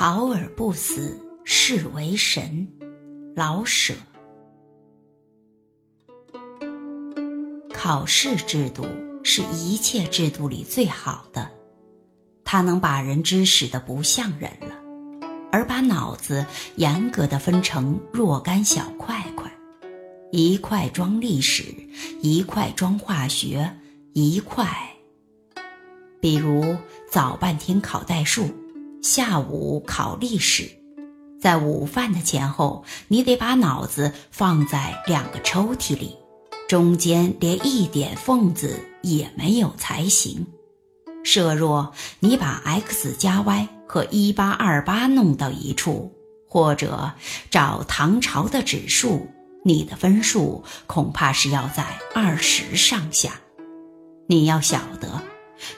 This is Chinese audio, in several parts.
考而不死，是为神。老舍。考试制度是一切制度里最好的，它能把人知识的不像人了，而把脑子严格的分成若干小块块，一块装历史，一块装化学，一块。比如早半天考代数，下午考历史，在午饭的前后，你得把脑子放在两个抽屉里。中间连一点缝子也没有才行。设若你把 x 加 y 和一八二八弄到一处，或者找唐朝的指数，你的分数恐怕是要在二十上下。你要晓得，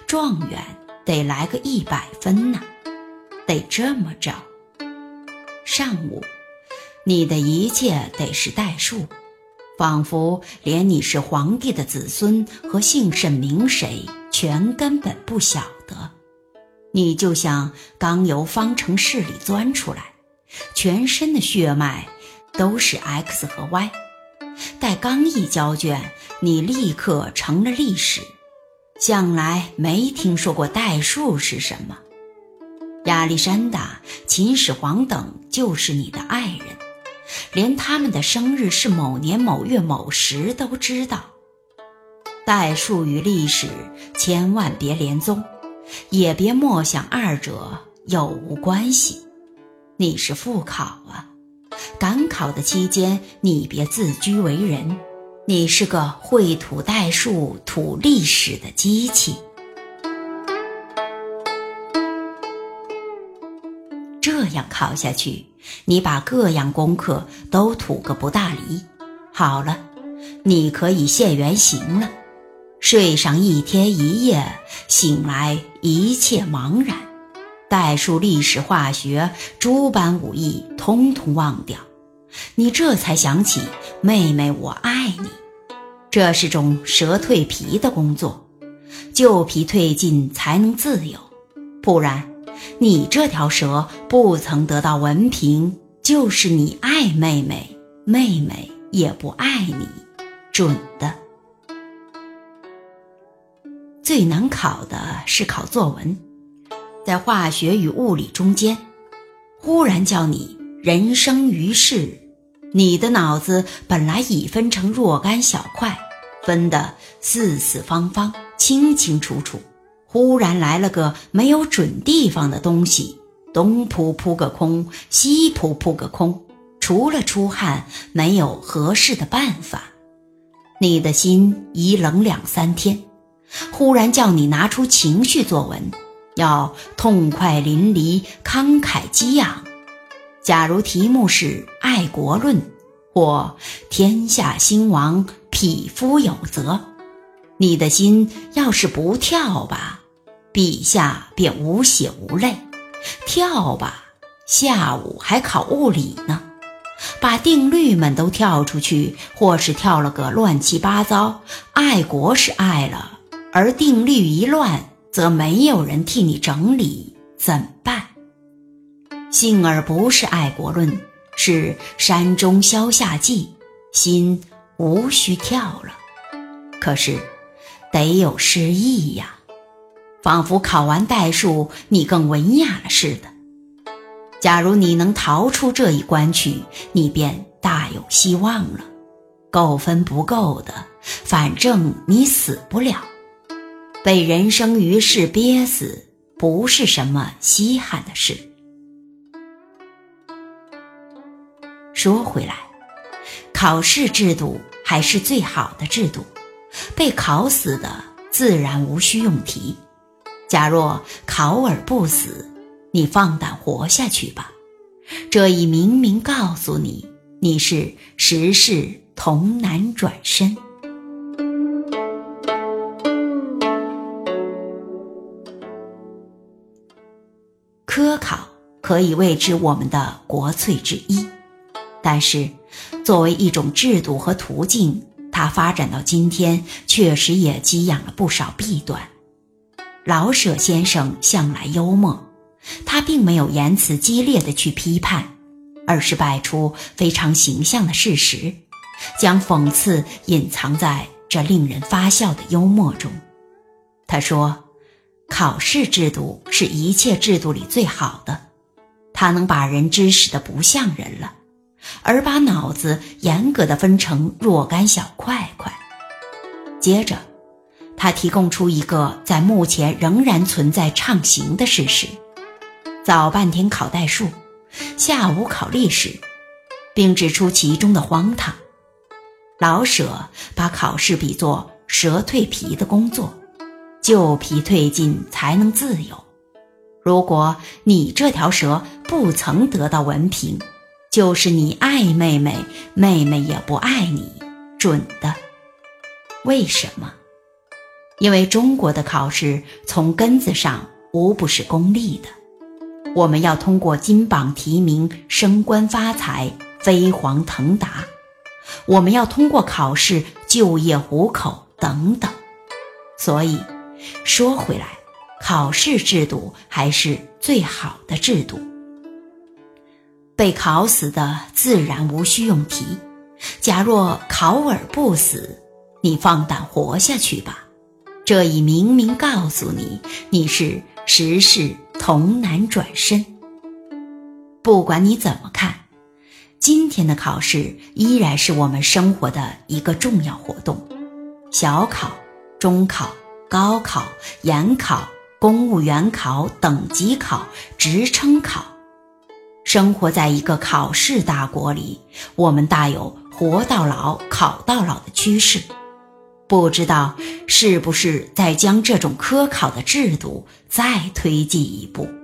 状元得来个一百分呢，得这么着。上午，你的一切得是代数。仿佛连你是皇帝的子孙和姓甚名谁，全根本不晓得。你就像刚由方程式里钻出来，全身的血脉都是 x 和 y。待刚一交卷，你立刻成了历史，向来没听说过代数是什么。亚历山大、秦始皇等就是你的爱人。连他们的生日是某年某月某时都知道。代数与历史千万别连宗，也别默想二者有无关系。你是复考啊，赶考的期间你别自居为人，你是个会吐代数、吐历史的机器。这样考下去，你把各样功课都吐个不大离。好了，你可以现原形了。睡上一天一夜，醒来一切茫然，代数、历史、化学诸般武艺通通忘掉。你这才想起，妹妹，我爱你。这是种蛇蜕皮的工作，旧皮褪尽才能自由，不然。你这条蛇不曾得到文凭，就是你爱妹妹，妹妹也不爱你，准的。最难考的是考作文，在化学与物理中间，忽然叫你人生于世，你的脑子本来已分成若干小块，分得四四方方，清清楚楚。忽然来了个没有准地方的东西，东扑扑个空，西扑扑个空，除了出汗，没有合适的办法。你的心一冷两三天。忽然叫你拿出情绪作文，要痛快淋漓，慷慨激昂。假如题目是爱国论，或天下兴亡，匹夫有责，你的心要是不跳吧。笔下便无血无泪，跳吧！下午还考物理呢，把定律们都跳出去，或是跳了个乱七八糟。爱国是爱了，而定律一乱，则没有人替你整理，怎办？幸而不是爱国论，是山中消夏季，心无需跳了。可是，得有诗意呀。仿佛考完代数，你更文雅了似的。假如你能逃出这一关去，你便大有希望了。够分不够的，反正你死不了。被人生于世憋死，不是什么稀罕的事。说回来，考试制度还是最好的制度。被考死的，自然无需用题。假若考而不死，你放胆活下去吧。这已明明告诉你，你是时势童难转身。科考可以谓之我们的国粹之一，但是作为一种制度和途径，它发展到今天，确实也积养了不少弊端。老舍先生向来幽默，他并没有言辞激烈的去批判，而是摆出非常形象的事实，将讽刺隐藏在这令人发笑的幽默中。他说：“考试制度是一切制度里最好的，它能把人知识的不像人了，而把脑子严格的分成若干小块块。”接着，他提供出一个在目前仍然存在畅行的事实。早半天考代数，下午考历史，并指出其中的荒唐。老舍把考试比作蛇蜕皮的工作，旧皮蜕尽才能自由。如果你这条蛇不曾得到文凭，就是你爱妹妹，妹妹也不爱你，准的。为什么？因为中国的考试从根子上无不是功利的。我们要通过金榜题名、升官发财、飞黄腾达；我们要通过考试就业糊口等等。所以，说回来，考试制度还是最好的制度。被考死的自然无需用提。假若考而不死，你放胆活下去吧。这已明明告诉你，你是时势。同难转身。不管你怎么看，今天的考试依然是我们生活的一个重要活动。小考、中考、高考、研考、公务员考、等级考、职称考，生活在一个考试大国里，我们大有活到老、考到老的趋势。不知道是不是在将这种科考的制度再推进一步？